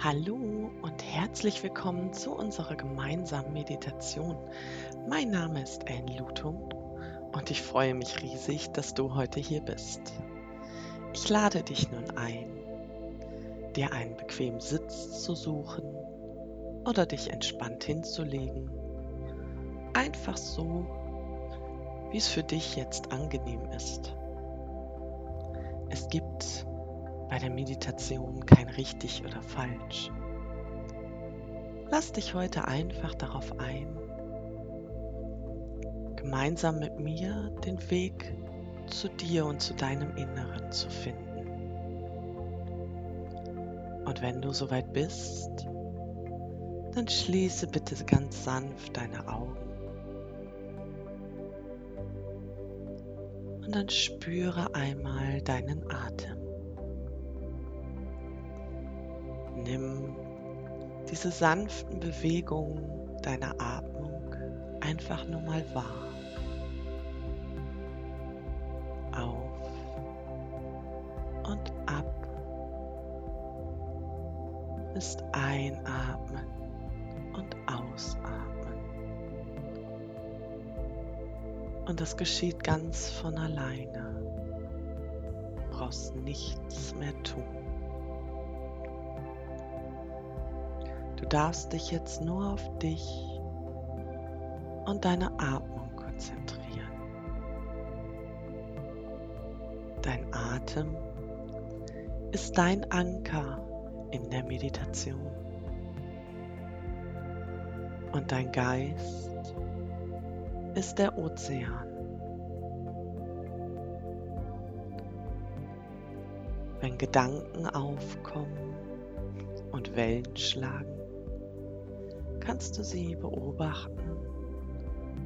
Hallo und herzlich willkommen zu unserer gemeinsamen Meditation. Mein Name ist Anne Lutum und ich freue mich riesig, dass du heute hier bist. Ich lade dich nun ein, dir einen bequemen Sitz zu suchen oder dich entspannt hinzulegen. Einfach so, wie es für dich jetzt angenehm ist. Es gibt bei der Meditation kein richtig oder falsch. Lass dich heute einfach darauf ein, gemeinsam mit mir den Weg zu dir und zu deinem Inneren zu finden. Und wenn du soweit bist, dann schließe bitte ganz sanft deine Augen. Und dann spüre einmal deinen Atem. Nimm diese sanften Bewegungen deiner Atmung einfach nur mal wahr. Auf und ab ist einatmen und ausatmen. Und das geschieht ganz von alleine. Du brauchst nichts mehr tun. Du darfst dich jetzt nur auf dich und deine Atmung konzentrieren. Dein Atem ist dein Anker in der Meditation. Und dein Geist ist der Ozean. Wenn Gedanken aufkommen und Wellen schlagen, kannst du sie beobachten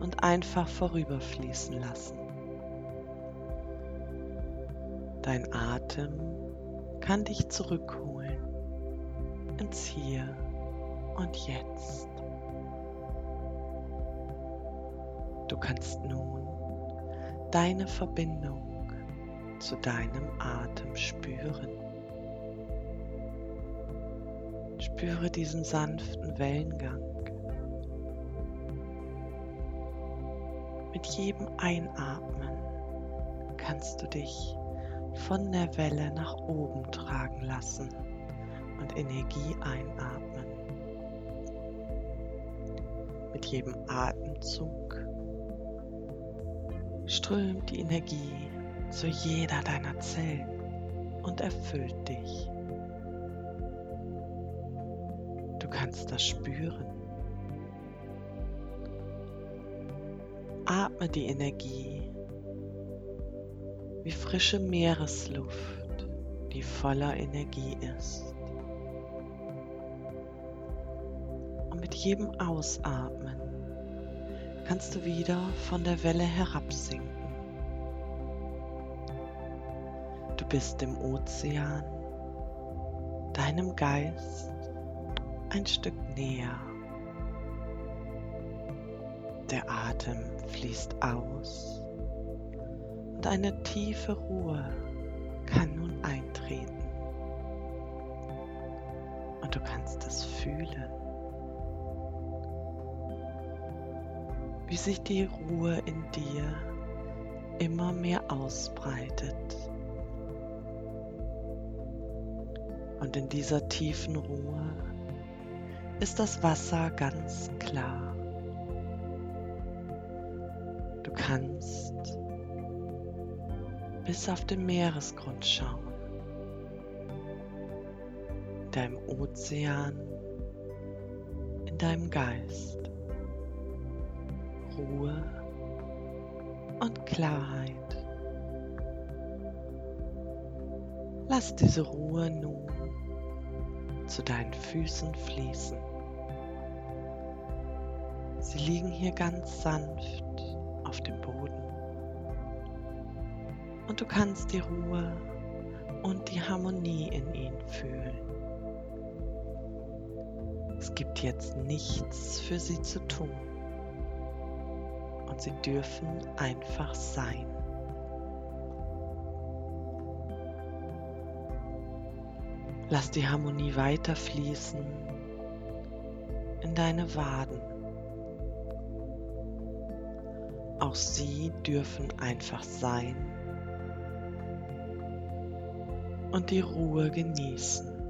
und einfach vorüberfließen lassen. Dein Atem kann dich zurückholen ins Hier und Jetzt. Du kannst nun deine Verbindung zu deinem Atem spüren. Spüre diesen sanften Wellengang. Mit jedem Einatmen kannst du dich von der Welle nach oben tragen lassen und Energie einatmen. Mit jedem Atemzug strömt die Energie zu jeder deiner Zellen und erfüllt dich. Kannst das spüren. Atme die Energie wie frische Meeresluft, die voller Energie ist. Und mit jedem Ausatmen kannst du wieder von der Welle herabsinken. Du bist im Ozean, deinem Geist ein Stück näher. Der Atem fließt aus und eine tiefe Ruhe kann nun eintreten. Und du kannst es fühlen, wie sich die Ruhe in dir immer mehr ausbreitet. Und in dieser tiefen Ruhe ist das Wasser ganz klar. Du kannst bis auf den Meeresgrund schauen, in deinem Ozean, in deinem Geist. Ruhe und Klarheit. Lass diese Ruhe nun zu deinen Füßen fließen. Sie liegen hier ganz sanft auf dem Boden. Und du kannst die Ruhe und die Harmonie in ihnen fühlen. Es gibt jetzt nichts für sie zu tun. Und sie dürfen einfach sein. Lass die Harmonie weiterfließen in deine Waden. Auch sie dürfen einfach sein und die Ruhe genießen.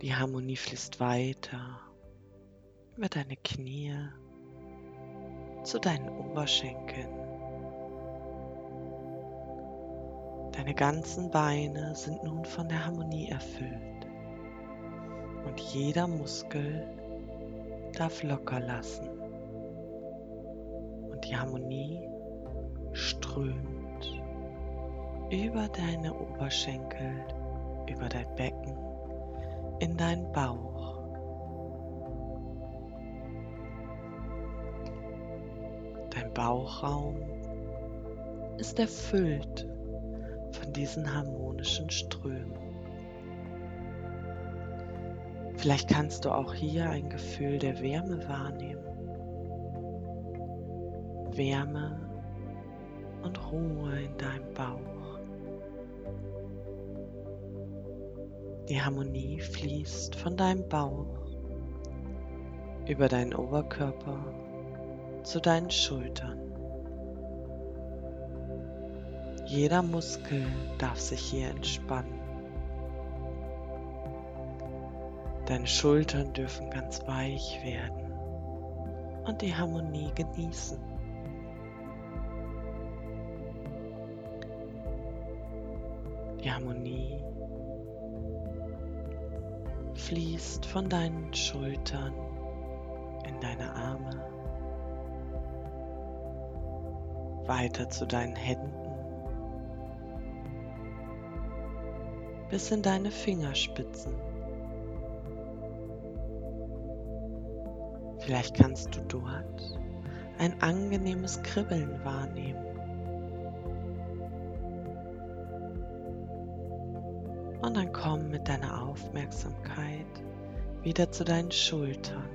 Die Harmonie fließt weiter über deine Knie zu deinen Oberschenkeln. Deine ganzen Beine sind nun von der Harmonie erfüllt und jeder Muskel darf locker lassen und die Harmonie strömt über deine Oberschenkel, über dein Becken, in deinen Bauch. Dein Bauchraum ist erfüllt von diesen harmonischen Strömen. Vielleicht kannst du auch hier ein Gefühl der Wärme wahrnehmen. Wärme und Ruhe in deinem Bauch. Die Harmonie fließt von deinem Bauch über deinen Oberkörper zu deinen Schultern. Jeder Muskel darf sich hier entspannen. Deine Schultern dürfen ganz weich werden und die Harmonie genießen. Die Harmonie fließt von deinen Schultern in deine Arme, weiter zu deinen Händen, bis in deine Fingerspitzen. Vielleicht kannst du dort ein angenehmes Kribbeln wahrnehmen. Und dann komm mit deiner Aufmerksamkeit wieder zu deinen Schultern.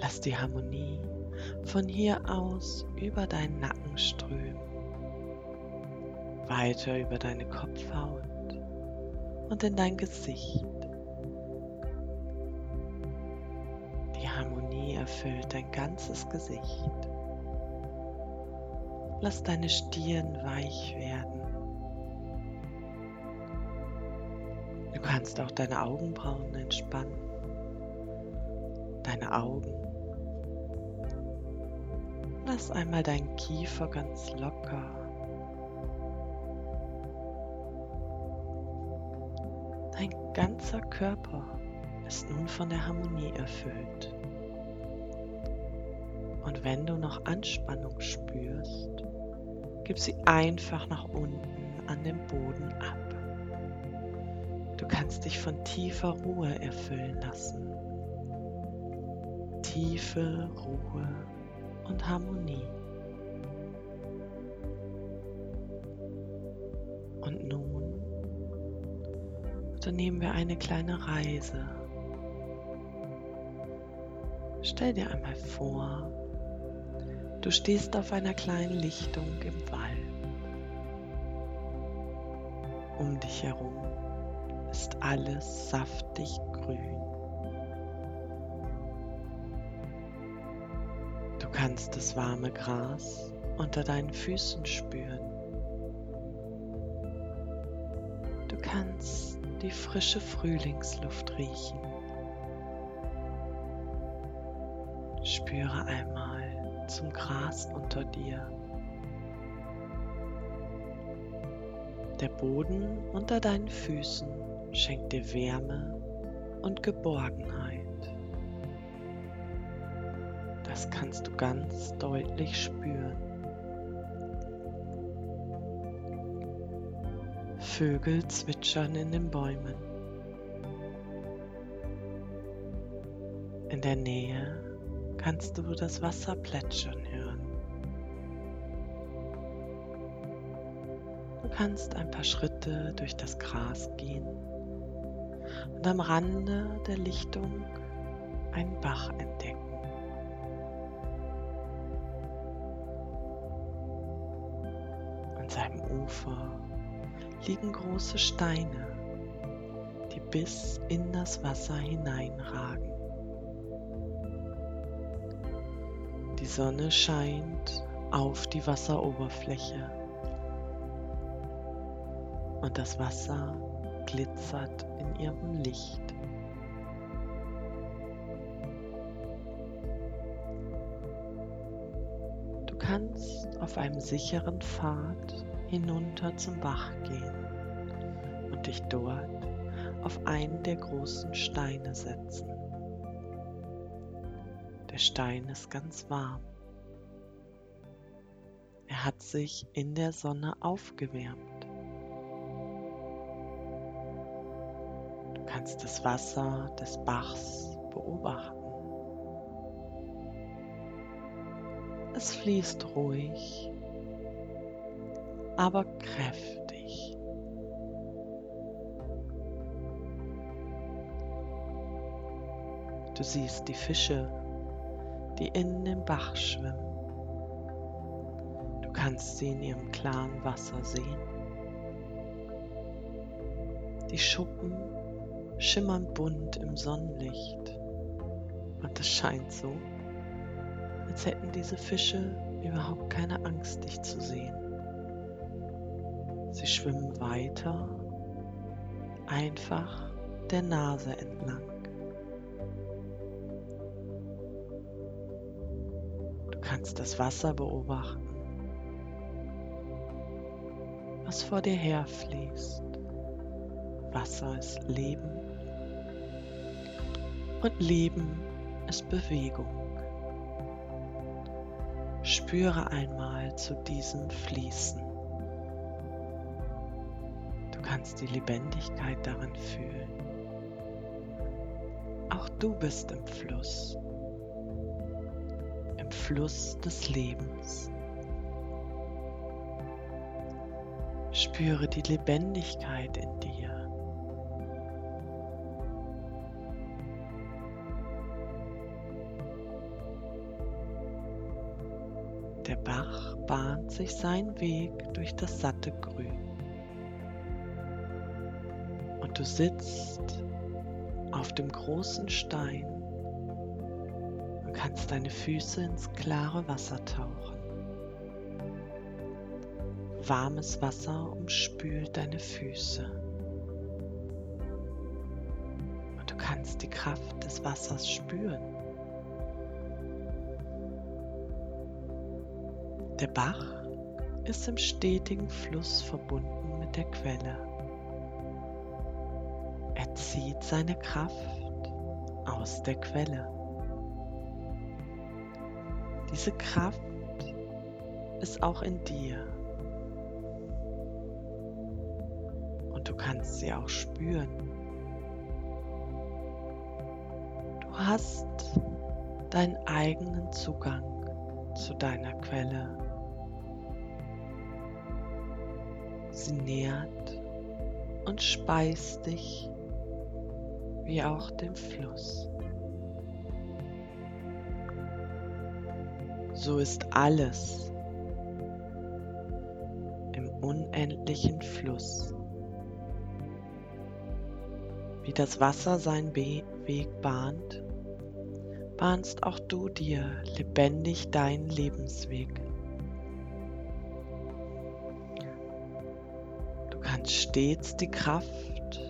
Lass die Harmonie von hier aus über deinen Nacken strömen, weiter über deine Kopfhaut und in dein Gesicht. Erfüllt dein ganzes Gesicht. Lass deine Stirn weich werden. Du kannst auch deine Augenbrauen entspannen, deine Augen. Lass einmal deinen Kiefer ganz locker. Dein ganzer Körper ist nun von der Harmonie erfüllt. Und wenn du noch Anspannung spürst, gib sie einfach nach unten an den Boden ab. Du kannst dich von tiefer Ruhe erfüllen lassen. Tiefe Ruhe und Harmonie. Und nun unternehmen wir eine kleine Reise. Stell dir einmal vor, du stehst auf einer kleinen Lichtung im Wald. Um dich herum ist alles saftig grün. Du kannst das warme Gras unter deinen Füßen spüren. Du kannst die frische Frühlingsluft riechen. Spüre einmal zum Gras unter dir. Der Boden unter deinen Füßen schenkt dir Wärme und Geborgenheit. Das kannst du ganz deutlich spüren. Vögel zwitschern in den Bäumen. In der Nähe kannst du das Wasser plätschern hören. Du kannst ein paar Schritte durch das Gras gehen und am Rande der Lichtung einen Bach entdecken. seinem Ufer liegen große Steine, die bis in das Wasser hineinragen. Die Sonne scheint auf die Wasseroberfläche und das Wasser glitzert in ihrem Licht. Du kannst auf einem sicheren Pfad hinunter zum Bach gehen und dich dort auf einen der großen Steine setzen. Der Stein ist ganz warm. Er hat sich in der Sonne aufgewärmt. kannst das Wasser des Bachs beobachten. Es fließt ruhig, aber kräftig. Du siehst die Fische, die in dem Bach schwimmen. Du kannst sie in ihrem klaren Wasser sehen. Die Schuppen schimmern bunt im Sonnenlicht. Und es scheint so, als hätten diese Fische überhaupt keine Angst, dich zu sehen. Sie schwimmen weiter, einfach der Nase entlang. Kannst das Wasser beobachten, was vor dir herfließt. Wasser ist Leben und Leben ist Bewegung. Spüre einmal zu diesem Fließen. Du kannst die Lebendigkeit darin fühlen. Auch du bist im Fluss, Fluss des Lebens. Spüre die Lebendigkeit in dir. Der Bach bahnt sich seinen Weg durch das satte Grün. Und du sitzt auf dem großen Stein kannst deine Füße ins klare Wasser tauchen. Warmes Wasser umspült deine Füße. Und du kannst die Kraft des Wassers spüren. Der Bach ist im stetigen Fluss verbunden mit der Quelle. Er zieht seine Kraft aus der Quelle. Diese Kraft ist auch in dir. Und du kannst sie auch spüren. Du hast deinen eigenen Zugang zu deiner Quelle. Sie nährt und speist dich wie auch den Fluss. So ist alles im unendlichen Fluss. Wie das Wasser seinen Be Weg bahnt, bahnst auch du dir lebendig deinen Lebensweg. kannst stets die Kraft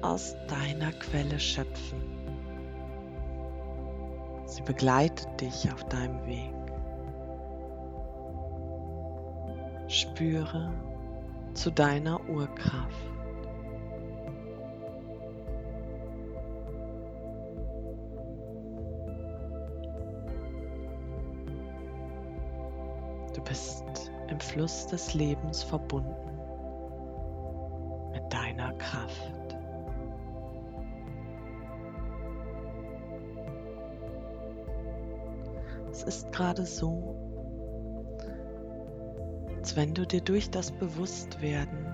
aus deiner Quelle schöpfen. Sie begleitet dich auf deinem Weg. Spüre zu deiner Urkraft. Du bist im Fluss des Lebens verbunden deiner Kraft. Es ist gerade so, als wenn du dir durch das Bewusstwerden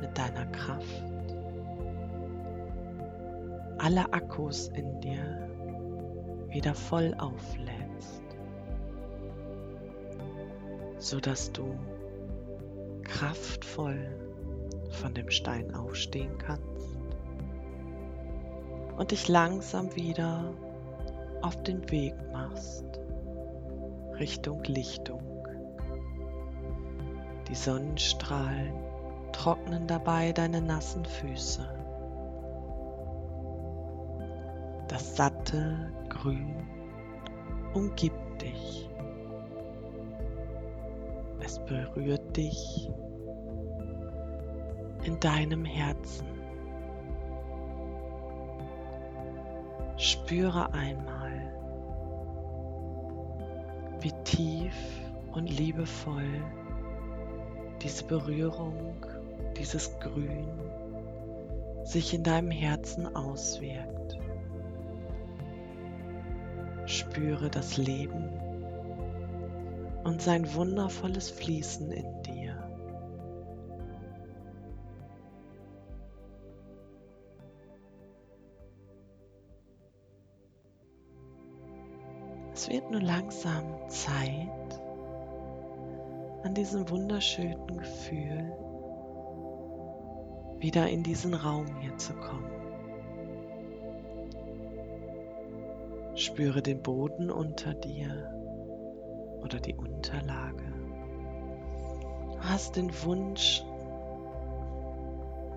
mit deiner Kraft alle Akkus in dir wieder voll auflädst, sodass du kraftvoll von dem Stein aufstehen kannst und dich langsam wieder auf den Weg machst Richtung Lichtung. Die Sonnenstrahlen trocknen dabei deine nassen Füße. Das satte Grün umgibt dich. Es berührt dich in deinem Herzen. Spüre einmal, wie tief und liebevoll diese Berührung, dieses Grün sich in deinem Herzen auswirkt. Spüre das Leben und sein wundervolles Fließen in Es wird nun langsam Zeit, an diesem wunderschönen Gefühl wieder in diesen Raum hier zu kommen. Spüre den Boden unter dir oder die Unterlage. Du hast den Wunsch,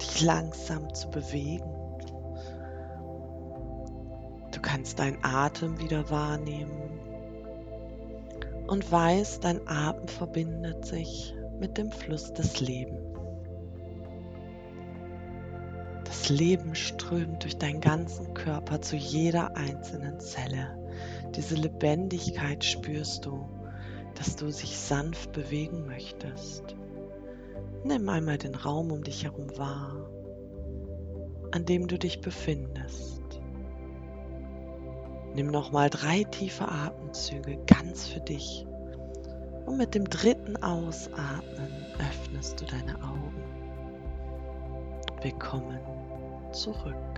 dich langsam zu bewegen. Du kannst deinen Atem wieder wahrnehmen und weißt, dein Atem verbindet sich mit dem Fluss des Lebens. Das Leben strömt durch deinen ganzen Körper zu jeder einzelnen Zelle. Diese Lebendigkeit spürst du, dass du dich sanft bewegen möchtest. Nimm einmal den Raum um dich herum wahr, an dem du dich befindest. Nimm nochmal drei tiefe Atemzüge ganz für dich. Und mit dem dritten Ausatmen öffnest du deine Augen. Willkommen zurück.